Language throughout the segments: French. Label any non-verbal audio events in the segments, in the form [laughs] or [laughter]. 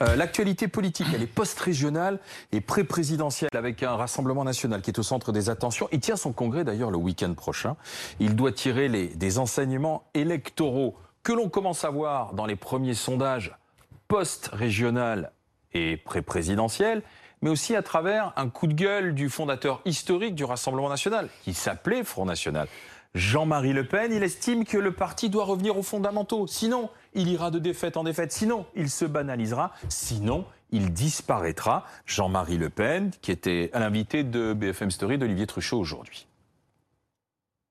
Euh, l'actualité politique, elle est post-régionale et pré-présidentielle avec un Rassemblement national qui est au centre des attentions. Il tient son congrès d'ailleurs le week-end prochain. Il doit tirer des enseignements électoraux que l'on commence à voir dans les premiers sondages post-régional et pré-présidentiels mais aussi à travers un coup de gueule du fondateur historique du Rassemblement national, qui s'appelait Front National. Jean-Marie Le Pen, il estime que le parti doit revenir aux fondamentaux. Sinon, il ira de défaite en défaite. Sinon, il se banalisera. Sinon, il disparaîtra. Jean-Marie Le Pen, qui était l'invité de BFM Story d'Olivier Truchot aujourd'hui.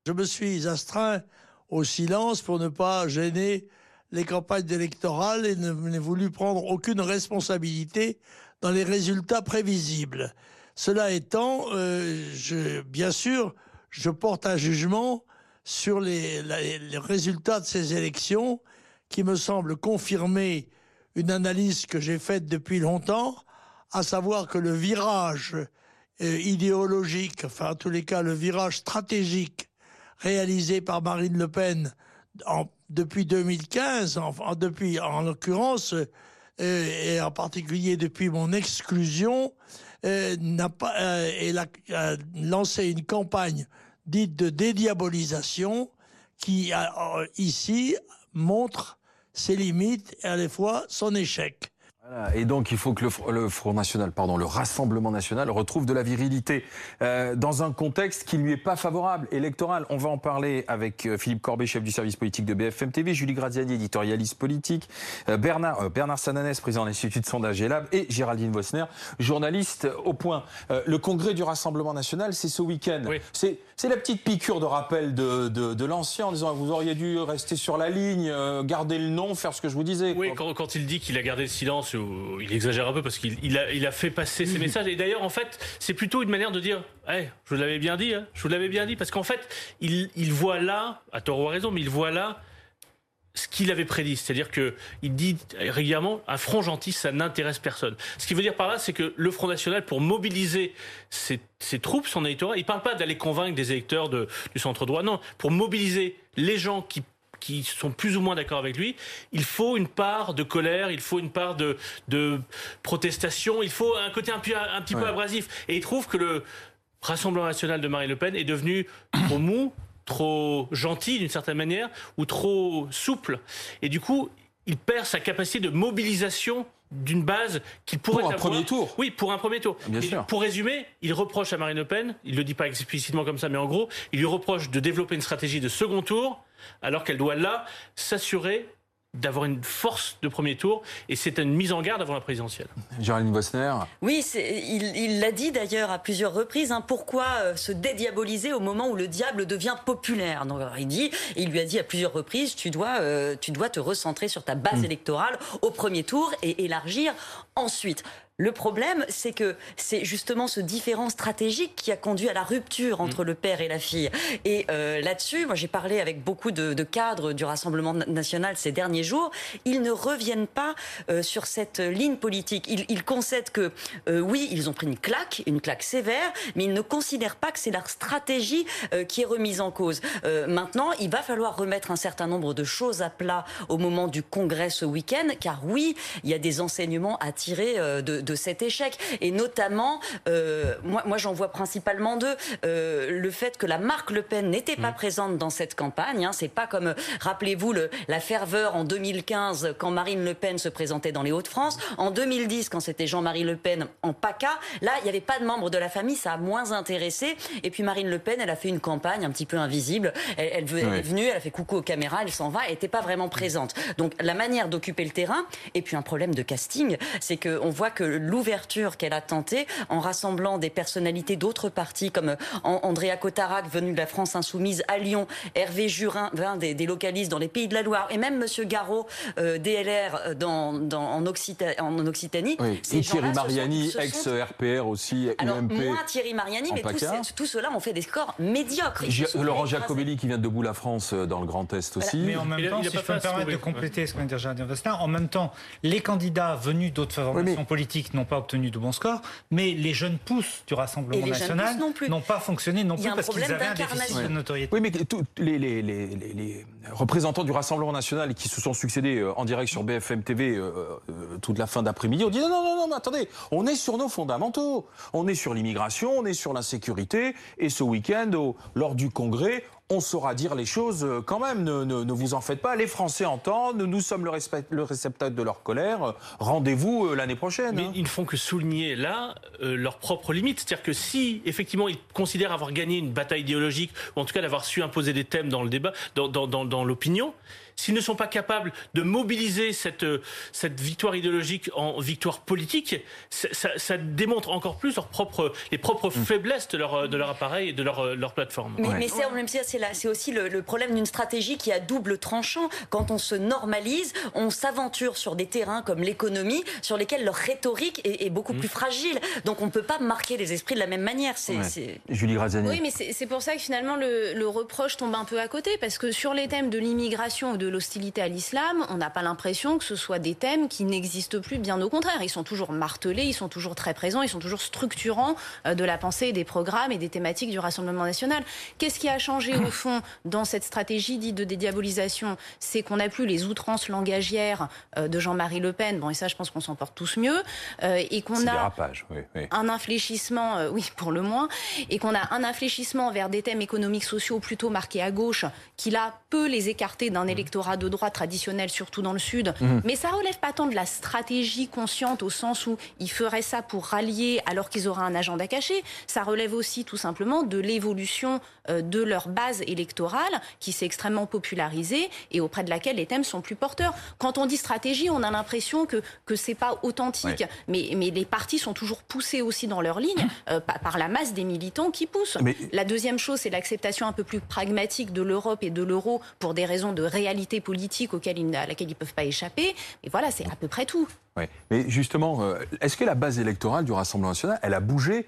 Je me suis astreint au silence pour ne pas gêner les campagnes électorales et n'ai voulu prendre aucune responsabilité dans les résultats prévisibles. Cela étant, euh, je, bien sûr, je porte un jugement sur les, résultats de ces élections qui me semblent confirmer une analyse que j'ai faite depuis longtemps, à savoir que le virage euh, idéologique, enfin en tous les cas le virage stratégique réalisé par Marine Le Pen en, depuis 2015, en, en l'occurrence, euh, et en particulier depuis mon exclusion, euh, n'a pas, euh, a, lancé une campagne dite de dédiabolisation qui, ici, montre ses limites et à la fois son échec et donc il faut que le, Front National, pardon, le Rassemblement National retrouve de la virilité euh, dans un contexte qui ne lui est pas favorable, électoral. On va en parler avec euh, Philippe Corbet, chef du service politique de BFM TV, Julie Graziani, éditorialiste politique, euh, Bernard, Bernard Sananès, président de l'Institut de sondage ELAB, et Géraldine Vosner, journaliste au point. le congrès du Rassemblement National, c'est ce week-end. C'est la petite piqûre de rappel de, de, de l'ancien en disant vous auriez dû rester sur la ligne, garder le nom, faire ce que je vous disais. Oui, quand, quand il dit qu'il a gardé le silence il exagère un peu parce qu'il a, il a fait passer ses messages. Et d'ailleurs, en fait, c'est plutôt une manière de dire hey, je vous l'avais bien dit, hein, je vous l'avais bien dit. Parce qu'en fait, il, il voit là, à tort ou à raison, mais il voit là ce qu'il avait prédit. C'est-à-dire que il dit régulièrement un front gentil, ça n'intéresse personne. Ce qui veut dire par là, c'est que le Front National, pour mobiliser ses, ses troupes, son électorat, il parle pas d'aller convaincre des électeurs de, du centre droit, non, pour mobiliser les gens qui qui sont plus ou moins d'accord avec lui, il faut une part de colère, il faut une part de, de protestation, il faut un côté un, un petit peu abrasif. Et il trouve que le Rassemblement national de Marine Le Pen est devenu trop mou, trop gentil d'une certaine manière, ou trop souple. Et du coup, il perd sa capacité de mobilisation d'une base qu'il pourrait pour un premier tour. Oui, pour un premier tour. Bien sûr. Pour résumer, il reproche à Marine Le Pen, il le dit pas explicitement comme ça, mais en gros, il lui reproche de développer une stratégie de second tour, alors qu'elle doit là s'assurer d'avoir une force de premier tour et c'est une mise en garde avant la présidentielle. Géraldine Bosner. Oui, il l'a dit d'ailleurs à plusieurs reprises. Hein, pourquoi euh, se dédiaboliser au moment où le diable devient populaire? Donc, Il dit, il lui a dit à plusieurs reprises, tu dois, euh, tu dois te recentrer sur ta base mm. électorale au premier tour et élargir ensuite. Le problème, c'est que c'est justement ce différent stratégique qui a conduit à la rupture entre mm. le père et la fille. Et euh, là-dessus, moi j'ai parlé avec beaucoup de, cadres du Rassemblement national ces derniers jours. Ils ne reviennent pas euh, sur cette ligne politique. Ils, concèdent que euh, oui, ils ont pris une claque, une claque sévère, mais ils ne considèrent pas que c'est leur stratégie qui est remise en cause. maintenant, il va falloir remettre un certain nombre de choses à plat au moment du congrès ce week-end, car oui, il y a des enseignements à tirer de de cet échec. Et notamment, euh, moi, moi j'en vois principalement deux. Euh, le fait que la marque Le Pen n'était pas mm. présente dans cette campagne. Hein, c'est pas comme, rappelez-vous, la ferveur en 2015 quand Marine Le Pen se présentait dans les Hauts-de-France. En 2010, quand c'était Jean-Marie Le Pen en PACA, là, il n'y avait pas de membres de la famille, ça a moins intéressé. Et puis Marine Le Pen, elle a fait une campagne un petit peu invisible. Elle, elle, est venue, elle a fait coucou aux caméras, elle s'en va, elle n'était pas vraiment présente. Donc la manière d'occuper le terrain, et puis un problème de casting, c'est qu'on voit que l'ouverture qu'elle a tentée en rassemblant des personnalités d'autres partis comme euh, Andrea Cotarac, venu de la France Insoumise à Lyon, Hervé Jurin, des, des localistes dans les Pays de la Loire, et même Monsieur Garot, euh, DLR euh, dans, en, en, Occitanie. Et Thierry Mariani, ex-RPR aussi, Alors, moins Thierry Mariani, mais tout, cela ont fait des scores médiocres. Laurent Jacobelli qui vient de Debout la France dans le Grand Est aussi. Mais en même temps, si je peux me permettre de compléter ce que vient de dire en même temps, les candidats venus d'autres formations politiques politiques n'ont pas obtenu de bons scores, mais les jeunes pousses du Rassemblement national n'ont pas fonctionné non plus parce qu'ils avaient un déficit de notoriété. Oui, mais tous les, les, les, les, représentants du Rassemblement national qui se sont succédés euh, en direct sur BFM TV euh, euh, toute la fin d'après-midi ont dit non, non, non, non, attendez, on est sur nos fondamentaux. On est sur l'immigration, on est sur l'insécurité. Et ce week-end, lors du congrès, on saura dire les choses euh, quand même. Ne, vous en faites pas. Les Français entendent. Nous sommes le, le réceptacle de leur colère. Rendez-vous euh, l'année prochaine. Mais hein. ils ne font que souligner là euh, leurs propres limites. C'est-à-dire que si effectivement ils considèrent avoir gagné une bataille idéologique, ou en tout cas d'avoir su imposer des thèmes dans le débat, dans, dans, dans l'opinion, s'ils ne sont pas capables de mobiliser cette, cette victoire idéologique en victoire politique, ça, ça, démontre encore plus leur propre, les propres mm. faiblesses de leur, de leur appareil et de leur, leur plateforme. Mais, mais c'est même c'est aussi le, le problème d'une stratégie qui a double tranchant. Quand on se normalise, on s'aventure sur des terrains comme l'économie, sur lesquels leur rhétorique est, est beaucoup mm. plus fragile. Donc on ne peut pas marquer les esprits de la même manière. C'est, Julie Graziani. Oui, mais c'est pour ça que finalement le, le reproche tombe un peu à côté, parce que sur les thèmes de l'immigration ou de l'hostilité à l'islam, on n'a pas l'impression que ce soit des thèmes qui n'existent plus, bien au contraire. Ils sont toujours martelés, ils sont toujours très présents, ils sont toujours structurants euh, de la pensée, des programmes et des thématiques du Rassemblement national. Qu'est-ce qui a changé au fond dans cette stratégie dite de dédiabolisation? C'est qu'on n'a plus les outrances langagières euh, de Jean-Marie Le Pen, bon et ça je pense qu'on s'en porte tous mieux, euh, et qu'on a un infléchissement, oui pour le moins, et qu'on a un infléchissement vers des thèmes économiques sociaux plutôt marqués à gauche, qui là peut les écarter d'un électorat de droit traditionnel, surtout dans le Sud. Mhm. Mais ça relève pas tant de la stratégie consciente au sens où ils feraient ça pour rallier alors qu'ils auraient un agenda caché. Ça relève aussi tout simplement de l'évolution de leur base électorale qui s'est extrêmement popularisée et auprès de laquelle les thèmes sont plus porteurs. Quand on dit stratégie, on a l'impression que que c'est pas authentique, mais mais les partis sont toujours poussés aussi dans leur ligne [coughs] euh, par la masse des militants qui poussent. La deuxième chose, c'est l'acceptation un peu plus pragmatique de l'Europe et de l'euro pour des raisons de réalité politique auquel ils, à laquelle ils ne peuvent pas échapper. Et voilà, c'est à peu près tout. Mais justement, euh, est-ce que la base électorale du Rassemblement national, elle a bougé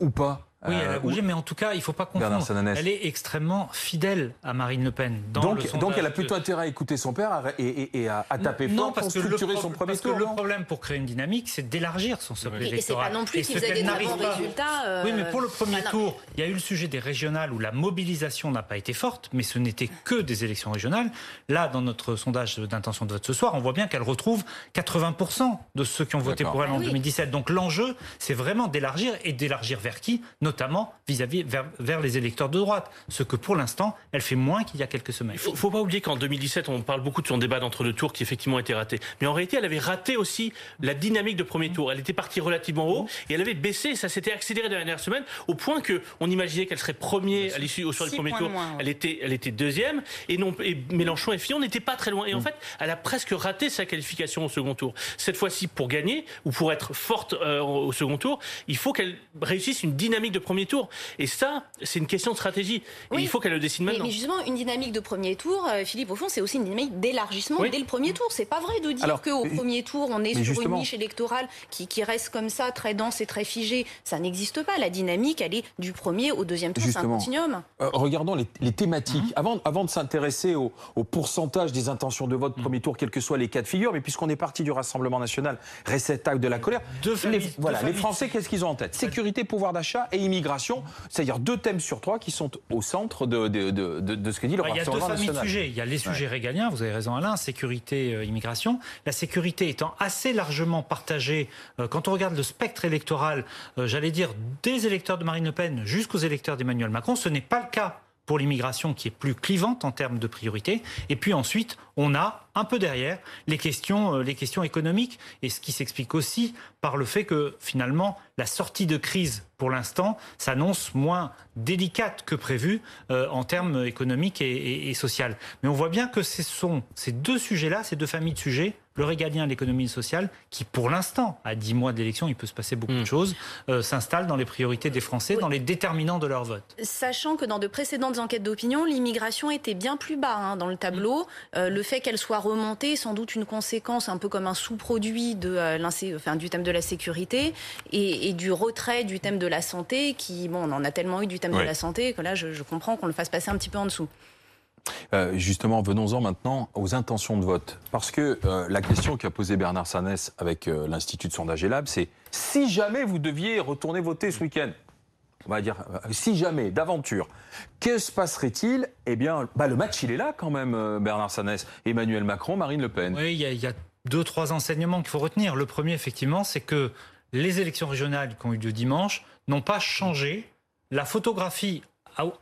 ou pas? Oui, elle a euh, bougé, mais en tout cas, il ne faut pas confondre. Elle est extrêmement fidèle à Marine Le Pen. donc, donc, elle a plutôt intérêt à écouter son père et, à, taper fort pour structurer son premier parce tour. Que le problème pour créer une dynamique, c'est d'élargir son socle électoral. Et c'est pas non plus qu'ils aient des bons résultats. Euh, oui, mais pour le premier tour, il y a eu le sujet des régionales où la mobilisation n'a pas été forte, mais ce n'était que des élections régionales. Là, dans notre sondage d'intention de vote ce soir, on voit bien qu'elle retrouve 80% de ceux qui ont voté pour elle en 2017. Ah donc l'enjeu, c'est vraiment d'élargir et d'élargir vers qui? Notamment vis-à-vis vers, les électeurs de droite, ce que pour l'instant, elle fait moins qu'il y a quelques semaines. Il ne faut, pas oublier qu'en 2017, on parle beaucoup de son débat d'entre-deux tours qui effectivement été raté. Mais en réalité, elle avait raté aussi la dynamique de premier tour. Elle était partie relativement haut et elle avait baissé, ça s'était accéléré dans la dernière semaine au point que on imaginait qu'elle serait premier à l'issue au soir du premier tour. Elle était, elle était deuxième et non, et Mélenchon et Fillon n'étaient pas très loin. Et en mm. fait, elle a presque raté sa qualification au second tour. Cette fois-ci, pour gagner ou pour être forte euh, au second tour, il faut qu'elle réussisse une dynamique de premier tour. Et ça, c'est une question de stratégie. Et il faut qu'elle le décide maintenant. Mais, justement, une dynamique de premier tour, euh, Philippe, au fond, c'est aussi une dynamique d'élargissement dès le premier tour. C'est pas vrai de dire qu'au premier tour, on est sur une niche électorale qui, qui, reste comme ça, très dense et très figée. Ça n'existe pas. La dynamique, elle est du premier au deuxième tour. C'est un continuum. Euh, regardons les, thématiques. Mhm. Avant, avant de s'intéresser au, pourcentage des intentions de vote mhm. premier tour, quels que soient les cas de figure, mais puisqu'on est parti du Rassemblement national, réceptacle de la colère, les, voilà, les Français, qu'est-ce qu'ils ont en tête? Sécurité, pouvoir d'achat et immigration c'est-à-dire deux thèmes sur trois qui sont au centre de, de, de, de ce que dit le Rassemblement national. Il y a deux familles de sujets. Il y a les sujets régaliens, vous avez raison Alain, sécurité, euh, immigration. La sécurité étant assez largement partagée, euh, quand on regarde le spectre électoral, euh, j'allais dire des électeurs de Marine Le Pen jusqu'aux électeurs d'Emmanuel Macron, ce n'est pas le cas pour l'immigration qui est plus clivante en termes de priorité. Et puis ensuite, on a un peu derrière les questions, les questions économiques, et ce qui s'explique aussi par le fait que finalement la sortie de crise pour l'instant s'annonce moins délicate que prévu euh, en termes économiques et, et, sociaux. Mais on voit bien que sont ces deux sujets-là, ces deux familles de sujets, le régalien l'économie sociale, qui pour l'instant, à dix mois d'élection, il peut se passer beaucoup de hmm. choses, euh, s'installent dans les priorités des Français, dans les déterminants de leur vote. Sachant que dans de précédentes enquêtes d'opinion, l'immigration était bien plus bas hein, dans le tableau. Euh, le fait qu'elle soit remontée, sans doute une conséquence un peu comme un sous-produit de, enfin, du thème de la sécurité et, et du retrait du thème de la santé qui, bon, on en a tellement eu du thème de la santé que là, je, je comprends qu'on le fasse passer un petit peu en dessous. Euh, justement, venons-en maintenant aux intentions de vote. Parce que euh, la question qu'a posée Bernard Sanès avec euh, l'Institut de sondage Elab, c'est si jamais vous deviez retourner voter ce week-end, on va dire, si jamais, d'aventure, que se passerait-il? Eh bien, bah, le match, il est là quand même, Bernard Sanès. Emmanuel Macron, Marine Le Pen. Oui, il y, y a deux, trois enseignements qu'il faut retenir. Le premier, effectivement, c'est que les élections régionales qui ont eu lieu dimanche n'ont pas changé la photographie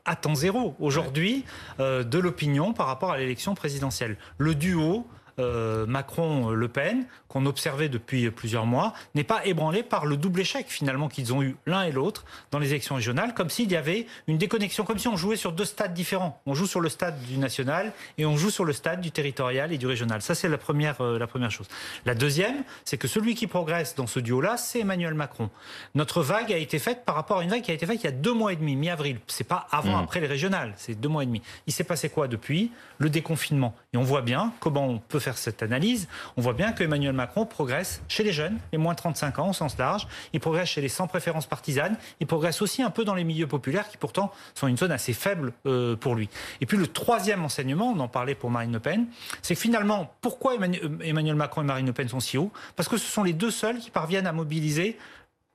à temps zéro aujourd'hui euh, de l'opinion par rapport à l'élection présidentielle. Le duo euh, Macron-Le Pen, qu'on observait depuis plusieurs mois, n'est pas ébranlé par le double échec finalement qu'ils ont eu l'un et l'autre dans les élections régionales, comme s'il y avait une déconnexion, comme si on jouait sur deux stades différents. On joue sur le stade du national et on joue sur le stade du territorial et du régional. Ça, c'est la première, euh, la première chose. La deuxième, c'est que celui qui progresse dans ce duo-là, c'est Emmanuel Macron. Notre vague a été faite par rapport à une vague qui a été faite il y a deux mois et demi, mi-avril. C'est pas avant, après les régionales, c'est deux mois et demi. Il s'est passé quoi depuis? Le déconfinement. Et on voit bien comment on peut faire cette analyse. On voit bien que Emmanuel Macron progresse chez les jeunes, les moins de 35 ans au sens large. Il progresse chez les sans préférence partisanes. Il progresse aussi un peu dans les milieux populaires qui pourtant sont une zone assez faible euh, pour lui. Et puis le troisième enseignement, on en parlait pour Marine Le Pen, c'est que finalement, pourquoi Emmanuel, euh, Emmanuel Macron et Marine Le Pen sont si hauts? Parce que ce sont les deux seuls qui parviennent à mobiliser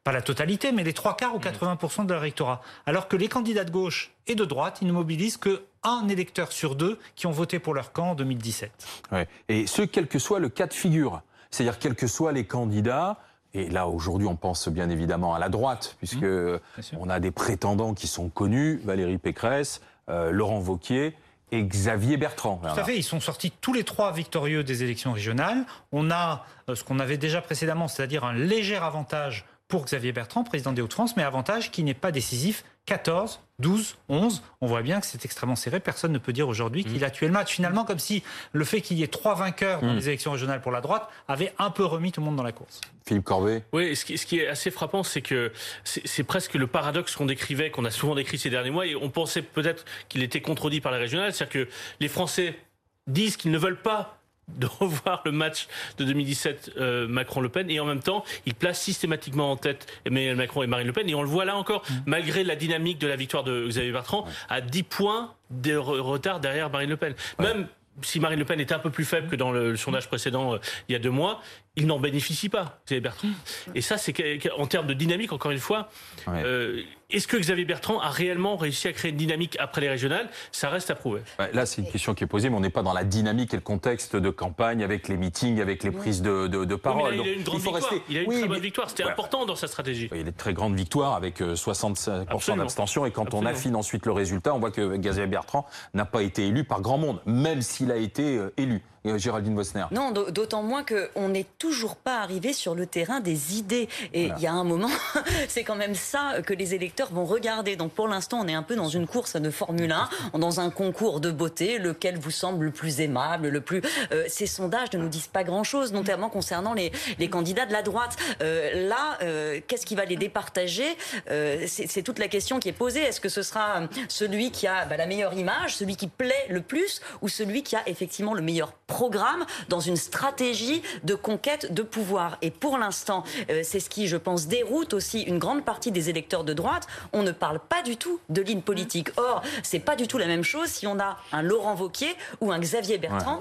pas la totalité, mais les trois quarts ou 80% de leur électorat. Alors que les candidats de gauche et de droite, ils ne mobilisent que un électeur sur deux qui ont voté pour leur camp en 2017. Ouais. Et ce, quel que soit le cas de figure. C'est-à-dire, quels que soient les candidats, et là, aujourd'hui, on pense bien évidemment à la droite, puisque Mmh. on a des prétendants qui sont connus, Valérie Pécresse, euh, Laurent Wauquiez et Xavier Bertrand. Tout à fait, ils sont sortis tous les trois victorieux des élections régionales. On a euh, ce qu'on avait déjà précédemment, c'est-à-dire un léger avantage pour Xavier Bertrand, président des Hauts-de-France, mais avantage qui n'est pas décisif. 14, 12, 11, on voit bien que c'est extrêmement serré. Personne ne peut dire aujourd'hui qu'il a tué le match. Finalement, comme si le fait qu'il y ait trois vainqueurs dans les élections régionales pour la droite avait un peu remis tout le monde dans la course. Philippe Corbet Oui, ce qui, ce qui est assez frappant, c'est que c'est c'est presque le paradoxe qu'on décrivait, qu'on a souvent décrit ces derniers mois, et on pensait peut-être qu'il était contredit par les régionales, c'est-à-dire que les Français disent qu'ils ne veulent pas de [laughs] revoir le match de 2017 euh, Macron-Le Pen. Et en même temps ils placent systématiquement en tête Emmanuel Macron et Marine Le Pen. Et on le voit là encore malgré la dynamique de la victoire de Xavier Bertrand à 10 points de re- retard derrière Marine Le Pen. Même si Marine Le Pen était un peu plus faible que dans le, le sondage précédent euh, il y a deux mois, il n'en bénéficie pas, Xavier Bertrand. Et ça, c'est en termes de dynamique, encore une fois, Ouais. euh, est-ce que Xavier Bertrand a réellement réussi à créer une dynamique après les régionales? Ça reste à prouver. Là, c'est une question qui est posée, mais on n'est pas dans la dynamique et le contexte de campagne avec les meetings, avec les prises de, de, parole. là, il a eu une grande victoire. rester- Il a eu une Oui, très mais- bonne victoire. C'était Voilà. important dans sa stratégie. Il y a des très grandes victoires avec euh, 65% Absolument. d'abstention et quand on affine ensuite le résultat, on voit que Xavier Bertrand n'a pas été élu par grand monde, même s'il a été euh, élu. Euh, Géraldine Vosner. Non, d'au- d'autant moins qu'on n'est toujours pas arrivé sur le terrain des idées. Et il y a un moment, [laughs] c'est quand même ça que les électeurs vont regarder. Donc pour l'instant, on est un peu dans une course de Formule 1, dans un concours de beauté, lequel vous semble le plus aimable, le plus. Euh, ces sondages ne nous disent pas grand-chose, notamment concernant les, les candidats de la droite. Euh, là, euh, qu'est-ce qui va les départager? Euh, C'est c'est toute la question qui est posée. Est-ce que ce sera euh, celui qui a bah, la meilleure image, celui qui plaît le plus, ou celui qui a effectivement le meilleur programme dans une stratégie de conquête de pouvoir Et pour l'instant, euh, c'est ce qui, je pense, déroute aussi une grande partie des électeurs de droite. On ne parle pas du tout de ligne politique. Or, c'est pas du tout la même chose si on a un Laurent Wauquiez ou un Xavier Bertrand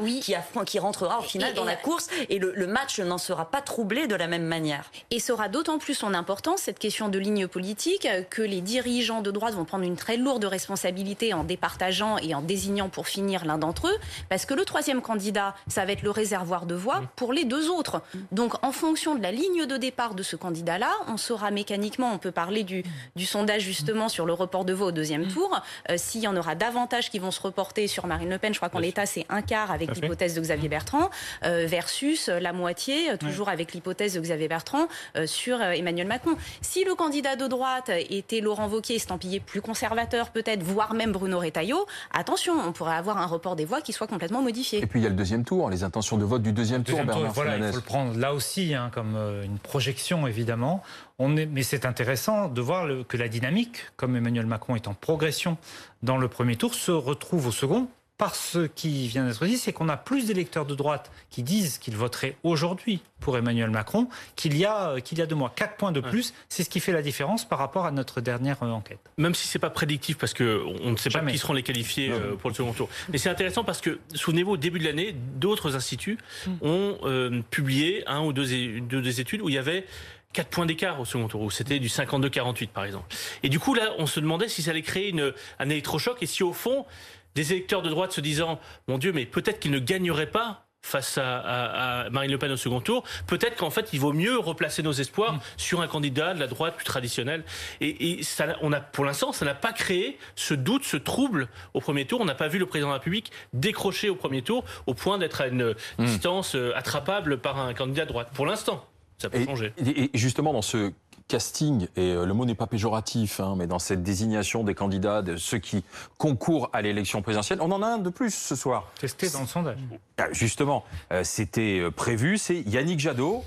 qui, rentrera au final Et- dans la course et le, le match n'en sera pas troublé de la même manière. Et ça aura d'autant plus son importance, cette question de ligne politique, que les dirigeants de droite vont prendre une très lourde responsabilité en départageant et en désignant pour finir l'un d'entre eux, parce que le troisième candidat, ça va être le réservoir de voix pour les deux autres. Donc en fonction de la ligne de départ de ce candidat-là, on saura mécaniquement, on peut parler du, du sondage justement sur le report de voix au deuxième tour, euh, s'il y en aura davantage qui vont se reporter sur Marine Le Pen, je crois qu'en l'état c'est un quart avec l'hypothèse de Xavier Bertrand, euh, versus euh, la moitié, toujours avec l'hypothèse de Xavier Bertrand, euh, sur Emmanuel Macron. Si le candidat de droite était Laurent Wauquiez, estampillé plus conservateur peut-être, voire même Bruno Retailleau, attention, on pourrait avoir un report des voix qui soit complètement modifié. Et puis il y a le deuxième tour, les intentions de vote du deuxième, Deuxième tour, tour, Bernard voilà, il faut le prendre là aussi hein, comme euh, une projection évidemment. On est, mais c'est intéressant de voir le- que la dynamique, comme Emmanuel Macron est en progression dans le premier tour, se retrouve au second. Par ce qui vient d'être dit, c'est qu'on a plus d'électeurs de droite qui disent qu'ils voteraient aujourd'hui pour Emmanuel Macron qu'il y a qu'il y a deux mois. Quatre points de plus, c'est ce qui fait la différence par rapport à notre dernière enquête. Même si c'est pas prédictif parce que on ne sait pas qui seront les qualifiés pour le second tour. Mais c'est intéressant parce que souvenez-vous au début de l'année, d'autres instituts hmm. ont publié un ou deux, études où il y avait 4 points d'écart au second tour, où c'était du 52-48 par exemple. Et du coup, là, on se demandait si ça allait créer une, un électrochoc et si au fond, des électeurs de droite se disant, mon Dieu, mais peut-être qu'ils ne gagneraient pas face à, Marine Le Pen au second tour, peut-être qu'en fait il vaut mieux replacer nos espoirs mm. sur un candidat de la droite plus traditionnelle. Et, ça, on a, pour l'instant, ça n'a pas créé ce doute, ce trouble au premier tour. On n'a pas vu le président de la République décrocher au premier tour au point d'être à une mm. distance euh, attrapable par un candidat de droite. Pour l'instant. Ça peut changer. Et justement, dans ce casting, et euh, le mot n'est pas péjoratif, hein, mais dans cette désignation des candidats, de ceux qui concourent à l'élection présidentielle, on en a un de plus ce soir. Testé dans le sondage. Ah, justement, euh, c'était euh, prévu, c'est Yannick Jadot.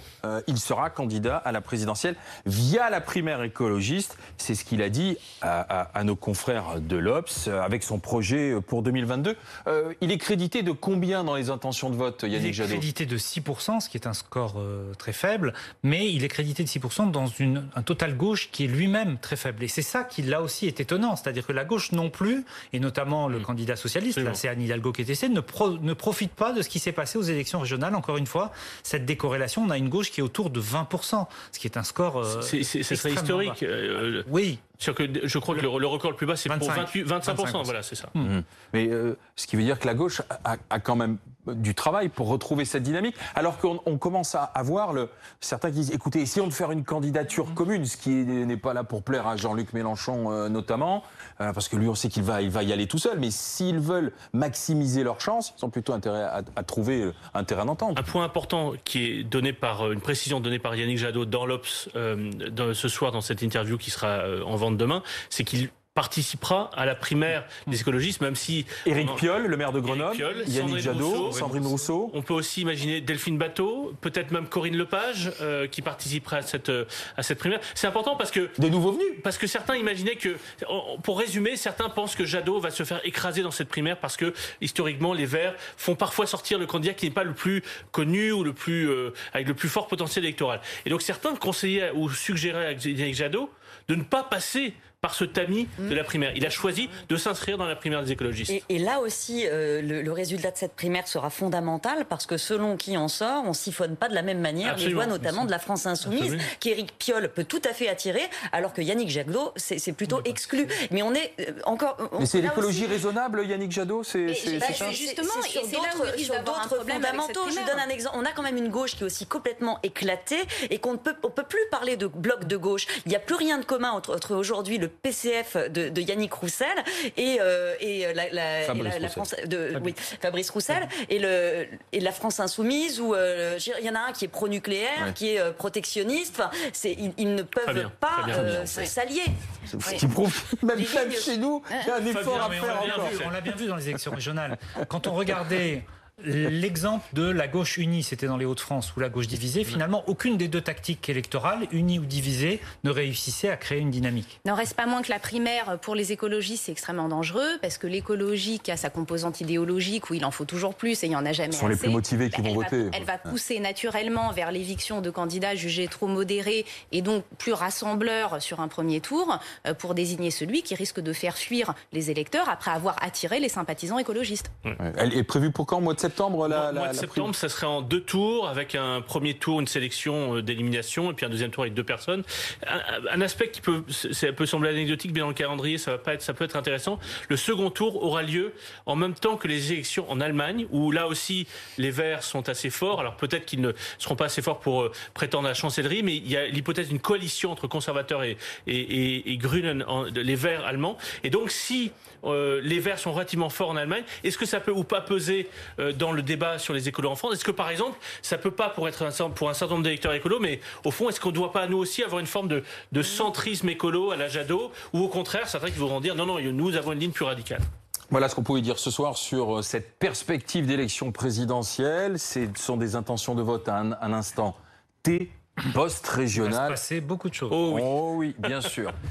il sera candidat à la présidentielle via la primaire écologiste. C'est ce qu'il a dit à, nos confrères de l'Obs avec son projet pour 2022. il est crédité de combien dans les intentions de vote, Yannick Jadot Il est crédité de 6%, ce qui est un score très faible, mais il est crédité de 6% dans une un total gauche qui est lui-même très faible. Et c'est ça qui là aussi est étonnant, c'est-à-dire que la gauche non plus, et notamment le mm. candidat socialiste, là c'est Anne Hidalgo qui est essayé, ne, ne profite pas de ce qui s'est passé aux élections régionales. Encore une fois, cette décorrélation, on a une gauche qui est autour de 20%, ce qui est un score. Euh, c'est, serait historique. Euh, oui. Que je crois que le, record le plus bas, c'est pour 28, 25%. Voilà, c'est ça. Mm. Mais euh, ce qui veut dire que la gauche a quand même du travail pour retrouver cette dynamique, alors qu'on commence à avoir le, certains qui disent, écoutez, essayons de faire une candidature commune, ce qui n'est pas là pour plaire à Jean-Luc Mélenchon euh, notamment, euh, parce que lui on sait qu'il va, il va y aller tout seul, mais s'ils veulent maximiser leurs chances, ils ont plutôt intérêt à, trouver euh, un terrain d'entente. Un point important qui est donné par, une précision donnée par Yannick Jadot dans l'Obs ce soir dans cette interview qui sera en vente demain, c'est qu'il participera à la primaire des écologistes, même si... Éric Piolle, le maire de Grenoble, Yannick Jadot, Sandrine Rousseau. On peut aussi imaginer Delphine Bateau, peut-être même Corinne Lepage, euh, qui participera à cette, euh, à cette primaire. C'est important parce que... Des nouveaux venus Parce que certains imaginaient que... Pour résumer, certains pensent que Jadot va se faire écraser dans cette primaire parce que, historiquement, les Verts font parfois sortir le candidat qui n'est pas le plus connu ou le plus, euh, avec le plus fort potentiel électoral. Et donc certains conseillaient ou suggéraient à Yannick Jadot de ne pas passer par ce tamis de la primaire. Il a choisi de s'inscrire dans la primaire des écologistes. Et, là aussi, euh, le, résultat de cette primaire sera fondamental parce que selon qui en sort, on siphonne pas de la même manière les voix, notamment de la France insoumise, qu'Éric Piolle peut tout à fait attirer, alors que Yannick Jadot, c'est plutôt exclu. Mais on est euh, encore. Mais c'est l'écologie raisonnable, Yannick Jadot C'est bah, justement, sur d'autres fondamentaux. Je vous donne un exemple. On a quand même une gauche qui est aussi complètement éclatée et qu'on ne peut, on peut plus parler de bloc de gauche. Il n'y a plus rien de commun entre, entre aujourd'hui le PCF de, Yannick Roussel et, euh, et la, la, France de oui, Fabrice Roussel et le et la France insoumise où euh, il y en a un qui est pro-nucléaire, qui est euh, protectionniste. Enfin, c'est ils, ne peuvent pas s'allier. Ce qui prouve même, chez nous, il y a un effort à faire encore. On l'a bien vu dans les élections régionales. Quand on regardait L'exemple de la gauche unie, c'était dans les Hauts-de-France, ou la gauche divisée. Finalement, aucune des deux tactiques électorales, unie ou divisée, ne réussissait à créer une dynamique. N'en reste pas moins que la primaire, pour les écologistes, c'est extrêmement dangereux, parce que l'écologie a sa composante idéologique, où il en faut toujours plus, et il n'y en a jamais Ce sont les plus motivés qui vont voter. elle va pousser naturellement vers l'éviction de candidats jugés trop modérés, et donc plus rassembleurs sur un premier tour, euh, pour désigner celui qui risque de faire fuir les électeurs après avoir attiré les sympathisants écologistes. Elle est prévue pour quand, mois de septembre la, Mois de septembre, ça serait en deux tours, avec un premier tour, une sélection euh, d'élimination, et puis un deuxième tour avec deux personnes. Un, aspect qui peut, ça peut sembler anecdotique, mais dans le calendrier, ça va pas être, ça peut être intéressant. Le second tour aura lieu en même temps que les élections en Allemagne, où là aussi les Verts sont assez forts. Alors peut-être qu'ils ne seront pas assez forts pour euh, prétendre à la chancellerie, mais il y a l'hypothèse d'une coalition entre conservateurs et, et, et, Grünen, les Verts allemands. Et donc si euh, les Verts sont relativement forts en Allemagne, est-ce que ça peut ou pas peser dans le débat sur les écolos en France. Est-ce que par exemple, ça peut pas pour être un, pour un certain nombre d'électeurs écolos, mais au fond, est-ce qu'on ne doit pas nous aussi avoir une forme de, de centrisme écolo à la Jadot, ou au contraire, certains qui voudront dire non, non, nous avons une ligne plus radicale? Voilà ce qu'on pouvait dire ce soir sur euh, cette perspective d'élection présidentielle. Ce sont des intentions de vote à un, instant T, post-régional. Il va se passer beaucoup de choses. Oh oui, oh oui bien sûr. [laughs]